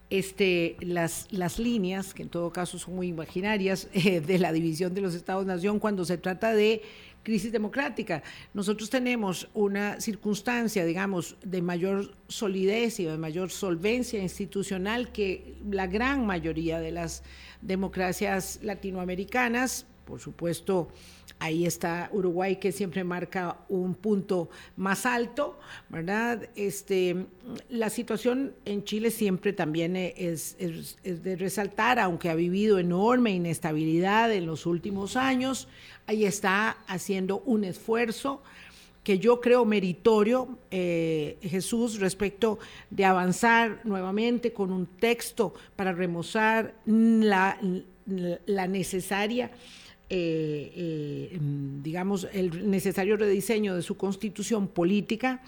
este, las, las líneas, que en todo caso son muy imaginarias, eh, de la división de los Estados-Nación cuando se trata de crisis democrática. Nosotros tenemos una circunstancia, digamos, de mayor solidez y de mayor solvencia institucional que la gran mayoría de las democracias latinoamericanas, por supuesto, Ahí está Uruguay que siempre marca un punto más alto, ¿verdad? Este, la situación en Chile siempre también es, de resaltar, aunque ha vivido enorme inestabilidad en los últimos años, ahí está haciendo un esfuerzo que yo creo meritorio, eh, Jesús, respecto de avanzar nuevamente con un texto para remozar la, la necesaria eh, eh, digamos, el necesario rediseño de su constitución política,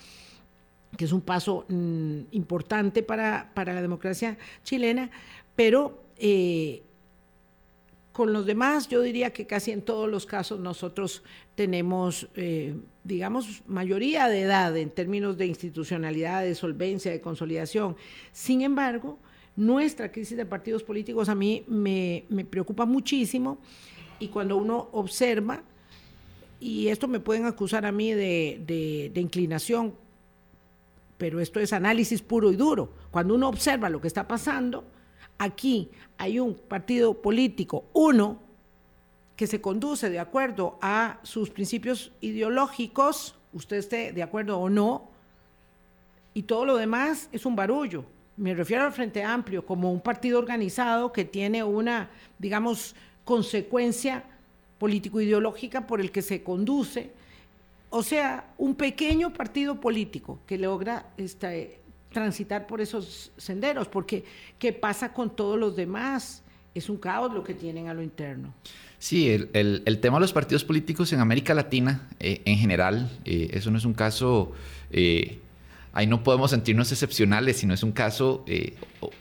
que es un paso mm, importante para, la democracia chilena, pero eh, con los demás yo diría que casi en todos los casos nosotros tenemos, digamos, mayoría de edad en términos de institucionalidad, de solvencia, de consolidación. Sin embargo, nuestra crisis de partidos políticos a mí me, me preocupa muchísimo y cuando uno observa, y esto me pueden acusar a mí de, inclinación, pero esto es análisis puro y duro. Cuando uno observa lo que está pasando, aquí hay un partido político, uno, que se conduce de acuerdo a sus principios ideológicos, usted esté de acuerdo o no, y todo lo demás es un barullo. Me refiero al Frente Amplio como un partido organizado que tiene una, digamos, consecuencia político-ideológica por el que se conduce, o sea, un pequeño partido político que logra este, transitar por esos senderos, porque ¿qué pasa con todos los demás? Es un caos lo que tienen a lo interno. Sí, el, tema de los partidos políticos en América Latina eh, en general, eh, eso no es un caso, eh, ahí no podemos sentirnos excepcionales, sino es un caso,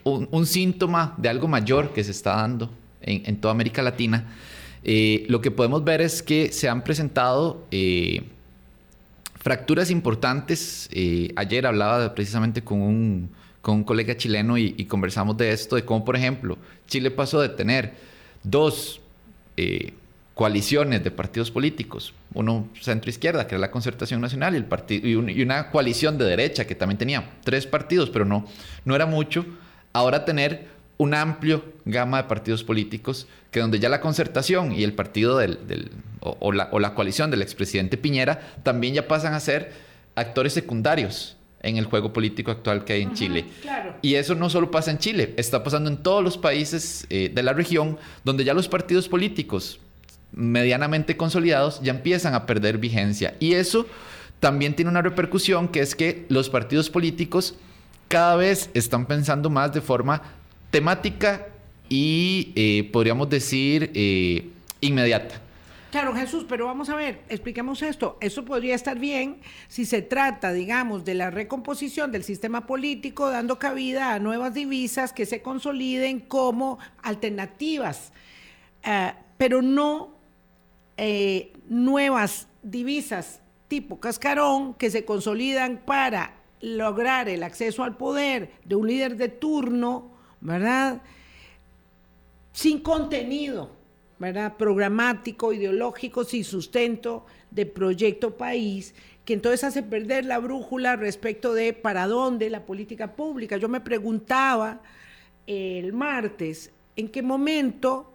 un, síntoma de algo mayor que se está dando en, toda América Latina, eh, lo que podemos ver es que se han presentado eh, fracturas importantes. Eh, ayer hablaba precisamente con un, con un colega chileno y, conversamos de esto, de cómo, por ejemplo, Chile pasó de tener dos coaliciones de partidos políticos, uno centro-izquierda, que era la Concertación Nacional, y, el y, una coalición de derecha, que también tenía tres partidos, pero no, no era mucho, ahora tener un amplio gama de partidos políticos que donde ya la concertación y el partido del, o, la, coalición del expresidente Piñera también ya pasan a ser actores secundarios en el juego político actual que hay en Chile. Y eso no solo pasa en Chile, está pasando en todos los países eh, de la región donde ya los partidos políticos medianamente consolidados ya empiezan a perder vigencia. Y eso también tiene una repercusión que es que los partidos políticos cada vez están pensando más de forma temática y eh, podríamos decir eh, inmediata. Claro, Jesús, pero vamos a ver, expliquemos esto. Eso podría estar bien si se trata, digamos, de la recomposición del sistema político, dando cabida a nuevas divisas que se consoliden como alternativas, eh, pero no nuevas divisas tipo cascarón que se consolidan para lograr el acceso al poder de un líder de turno ¿verdad? Sin contenido, ¿verdad? Programático, ideológico, sin sustento de proyecto país, que entonces hace perder la brújula respecto de para dónde la política pública. Yo me preguntaba el martes en qué momento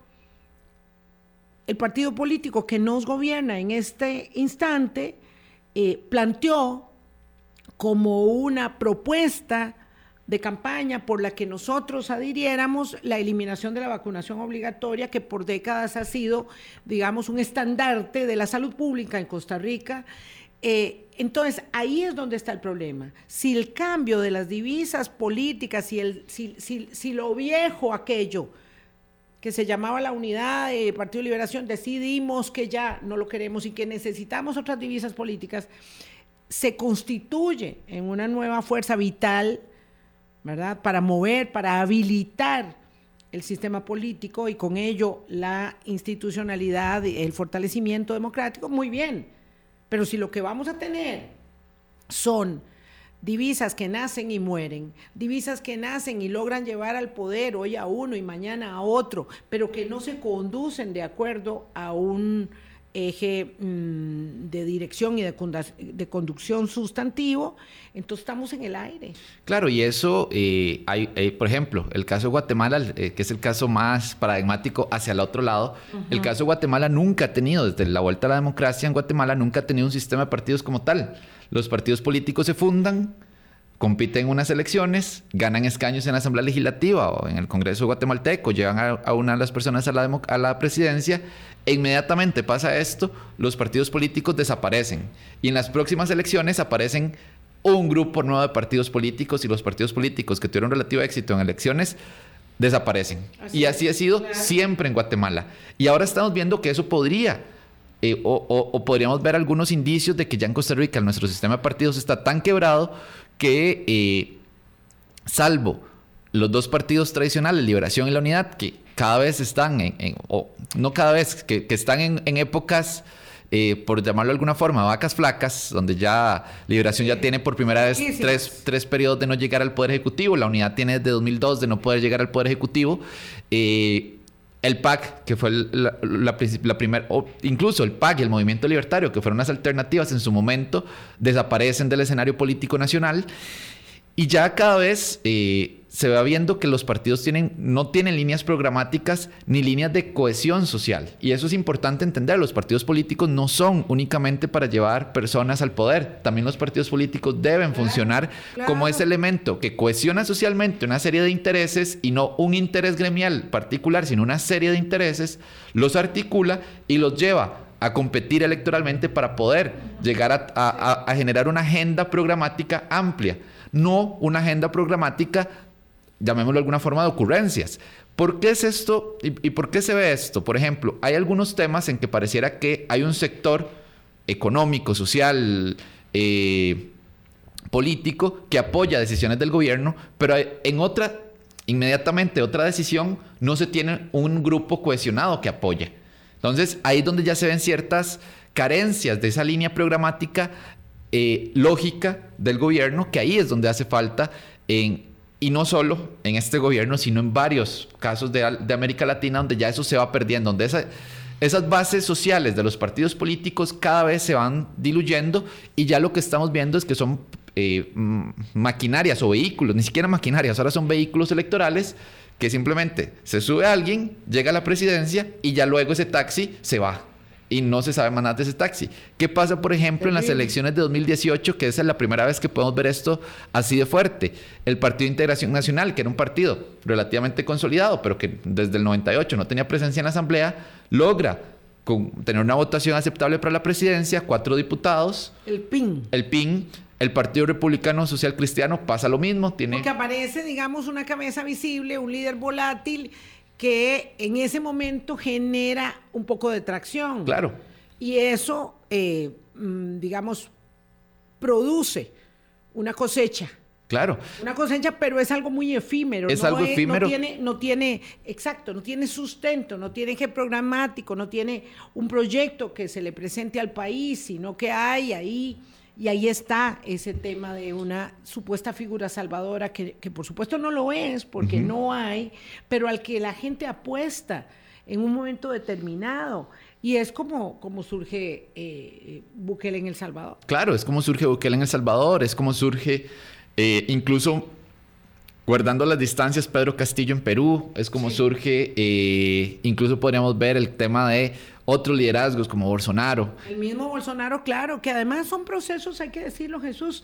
el partido político que nos gobierna en este instante eh, planteó como una propuesta de campaña por la que nosotros adhiriéramos la eliminación de la vacunación obligatoria, que por décadas ha sido, digamos, un estandarte de la salud pública en Costa Rica. Eh, entonces, ahí es donde está el problema. Si el cambio de las divisas políticas, si, el, si, si, si lo viejo aquello que se llamaba la unidad de Partido Liberación, decidimos que ya no lo queremos y que necesitamos otras divisas políticas, se constituye en una nueva fuerza vital, ¿verdad? Para mover, para habilitar el sistema político y con ello la institucionalidad, el fortalecimiento democrático, muy bien. Pero si lo que vamos a tener son divisas que nacen y mueren, divisas que nacen y logran llevar al poder hoy a uno y mañana a otro, pero que no se conducen de acuerdo a un eje mm, de dirección y de, conducción sustantivo, entonces estamos en el aire. Claro, y eso, eh, hay, eh, por ejemplo, el caso de Guatemala, eh, que es el caso más paradigmático hacia el otro lado, el caso de Guatemala nunca ha tenido, desde la vuelta a la democracia en Guatemala, nunca ha tenido un sistema de partidos como tal. Los partidos políticos se fundan, compiten en unas elecciones, ganan escaños en la Asamblea Legislativa o en el Congreso guatemalteco, llevan a, una de las personas a la, a la, presidencia, e inmediatamente pasa esto, los partidos políticos desaparecen. Y en las próximas elecciones aparecen un grupo nuevo de partidos políticos y los partidos políticos que tuvieron relativo éxito en elecciones desaparecen. y así ha sido siempre en Guatemala. Y ahora estamos viendo que eso podría eh, o, podríamos ver algunos indicios de que ya en Costa Rica nuestro sistema de partidos está tan quebrado que, eh, salvo los dos partidos tradicionales, Liberación y la Unidad, que cada vez están en, o no cada vez, que, están en, épocas, eh, por llamarlo de alguna forma, vacas flacas, donde ya Liberación ya tiene por primera vez tres, tres, periodos de no llegar al Poder Ejecutivo, la Unidad tiene desde 2002 de no poder llegar al Poder Ejecutivo. Eh, el PAC, que fue la, la, primera, incluso el PAC y el Movimiento Libertario, que fueron las alternativas en su momento, desaparecen del escenario político nacional. Y ya cada vez eh, se va viendo que los partidos tienen, no tienen líneas programáticas ni líneas de cohesión social. Y eso es importante entender. Los partidos políticos no son únicamente para llevar personas al poder. También los partidos políticos deben funcionar como ese elemento que cohesiona socialmente una serie de intereses y no un interés gremial particular, sino una serie de intereses, los articula y los lleva a competir electoralmente para poder llegar a generar una agenda programática amplia no una agenda programática llamémoslo de alguna forma, de ocurrencias. ¿Por qué es esto y, por qué se ve esto? Por ejemplo, hay algunos temas en que pareciera que hay un sector económico, social, eh, político que apoya decisiones del gobierno, pero en otra, inmediatamente otra decisión, no se tiene un grupo cohesionado que apoye. Entonces, ahí es donde ya se ven ciertas carencias de esa línea programática eh, lógica del gobierno, que ahí es donde hace falta en y no solo en este gobierno, sino en varios casos de, América Latina donde ya eso se va perdiendo, donde esas bases sociales de los partidos políticos cada vez se van diluyendo y ya lo que estamos viendo es que son eh, maquinarias o vehículos, ni siquiera maquinarias, ahora son vehículos electorales que simplemente se sube alguien, llega a la presidencia y ya luego ese taxi se va y no se sabe más nada de ese taxi. ¿Qué pasa, por ejemplo, en las elecciones de 2018, que esa es la primera vez que podemos ver esto así de fuerte? El Partido de Integración Nacional, que era un partido relativamente consolidado, pero que desde el 98 no tenía presencia en la Asamblea, logra con, tener una votación aceptable para la presidencia, cuatro diputados. El PIN. El PIN. El Partido Republicano Social Cristiano pasa lo mismo. Tiene... Porque aparece, digamos, una cabeza visible, un líder volátil que en ese momento genera un poco de tracción. Claro. Y eso, eh, mm, digamos, produce una cosecha. Claro. Una cosecha, pero es algo muy efímero. Es algo efímero. No tiene, no tiene, exacto, no tiene sustento, no tiene eje programático, no tiene un proyecto que se le presente al país, sino que hay ahí y ahí está ese tema de una supuesta figura salvadora, que, por supuesto no lo es, porque no hay, pero al que la gente apuesta en un momento determinado. Y es como, como surge eh, Bukele en El Salvador. Claro, es como surge Bukele en El Salvador, es como surge eh, incluso Guardando las distancias, Pedro Castillo en Perú, es como surge, eh, incluso podríamos ver el tema de otros liderazgos como Bolsonaro. El mismo Bolsonaro, claro, que además son procesos, hay que decirlo Jesús,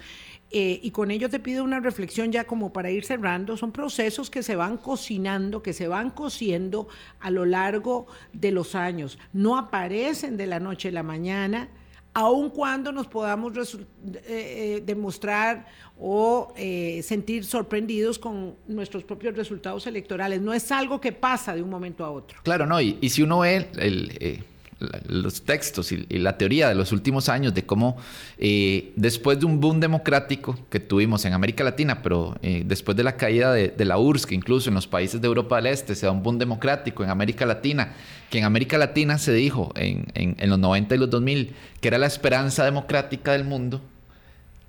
eh, y con ello te pido una reflexión ya como para ir cerrando, son procesos que se van cocinando, que se van cociendo a lo largo de los años, no aparecen de la noche a la mañana, aun cuando nos podamos eh, eh, demostrar o eh, sentir sorprendidos con nuestros propios resultados electorales. No es algo que pasa de un momento a otro. Claro, no, y, si uno ve los textos y, la teoría de los últimos años de cómo después de un boom democrático que tuvimos en América Latina, pero después de la caída de, la URSS, que incluso en los países de Europa del Este se da un boom democrático en América Latina, que en América Latina se dijo en, en los 90 y los 2000 que era la esperanza democrática del mundo,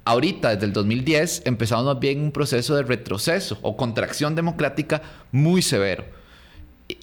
ahorita, desde el 2010, empezamos más bien un proceso de retroceso o contracción democrática muy severo.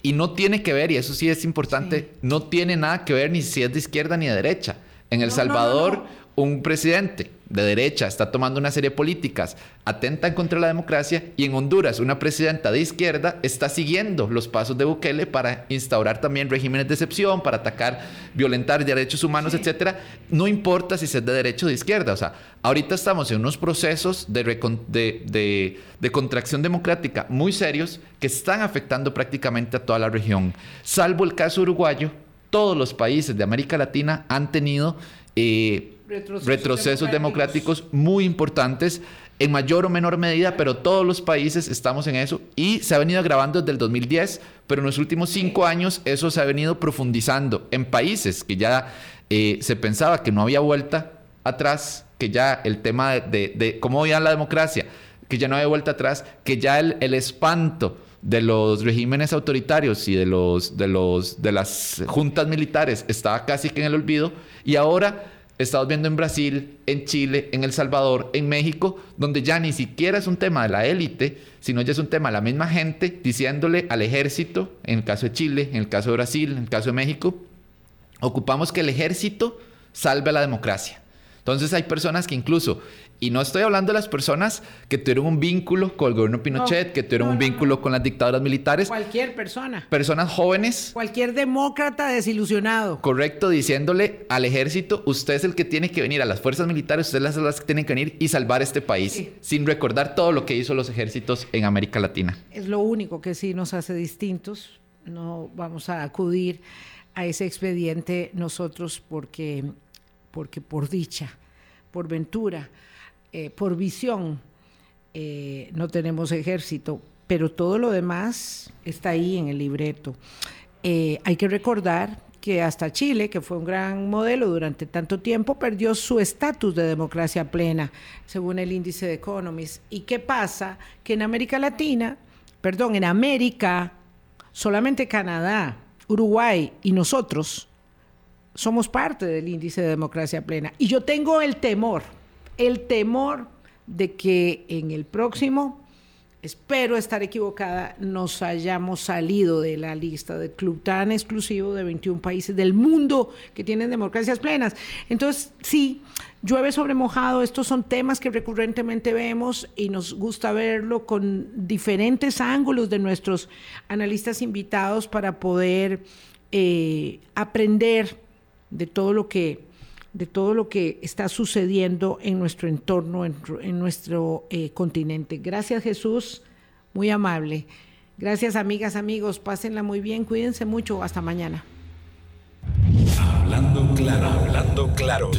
Y no tiene que ver, y eso sí es importante, no tiene nada que ver ni si es de izquierda ni de derecha. En El Salvador, un presidente de derecha está tomando una serie de políticas, atentan contra la democracia y en Honduras una presidenta de izquierda está siguiendo los pasos de Bukele para instaurar también regímenes de excepción, para atacar, violentar derechos humanos, etcétera. No importa si es de derecha o de izquierda. O sea, ahorita estamos en unos procesos de, de, de contracción democrática muy serios que están afectando prácticamente a toda la región. Salvo el caso uruguayo, todos los países de América Latina han tenido eh, retrocesos, democráticos. muy importantes en mayor o menor medida, pero todos los países estamos en eso y se ha venido agravando desde el 2010, pero en los últimos cinco años eso se ha venido profundizando en países que ya eh, se pensaba que no había vuelta atrás, que ya el tema de, cómo veían la democracia, que ya no había vuelta atrás, que ya el, el espanto de los regímenes autoritarios y de los de los de las juntas militares estaba casi que en el olvido y ahora estamos viendo en Brasil, en Chile, en El Salvador, en México, donde ya ni siquiera es un tema de la élite, sino ya es un tema de la misma gente diciéndole al ejército, en el caso de Chile, en el caso de Brasil, en el caso de México, ocupamos que el ejército salve a la democracia. Entonces hay personas que incluso, y no estoy hablando de las personas que tuvieron un vínculo con el gobierno Pinochet, que tuvieron un vínculo con las dictaduras militares. Cualquier persona. Personas jóvenes. Cualquier demócrata desilusionado. Correcto, diciéndole al ejército, usted es el que tiene que venir, a las fuerzas militares, ustedes son las que tienen que venir y salvar este país, sin recordar todo lo que hizo los ejércitos en América Latina. Es lo único que sí nos hace distintos. No vamos a acudir a ese expediente nosotros porque porque por dicha, por ventura, eh, por visión, eh, no tenemos ejército, pero todo lo demás está ahí en el libreto. Eh, hay que recordar que hasta Chile, que fue un gran modelo durante tanto tiempo, perdió su estatus de democracia plena, según el índice de Economist. ¿Y qué pasa? Que en América Latina, perdón, en América, solamente Canadá, Uruguay y nosotros somos parte del índice de democracia plena. Y yo tengo el temor, el temor de que en el próximo, espero estar equivocada, nos hayamos salido de la lista del club tan exclusivo de 21 países del mundo que tienen democracias plenas. Entonces, sí, llueve sobre mojado, estos son temas que recurrentemente vemos y nos gusta verlo con diferentes ángulos de nuestros analistas invitados para poder eh, aprender de todo lo que, de todo lo que está sucediendo en nuestro entorno, en, nuestro eh, continente. Gracias Jesús, muy amable. Gracias amigas, amigos, pásenla muy bien, cuídense mucho, hasta mañana. Hablando claro, hablando claro.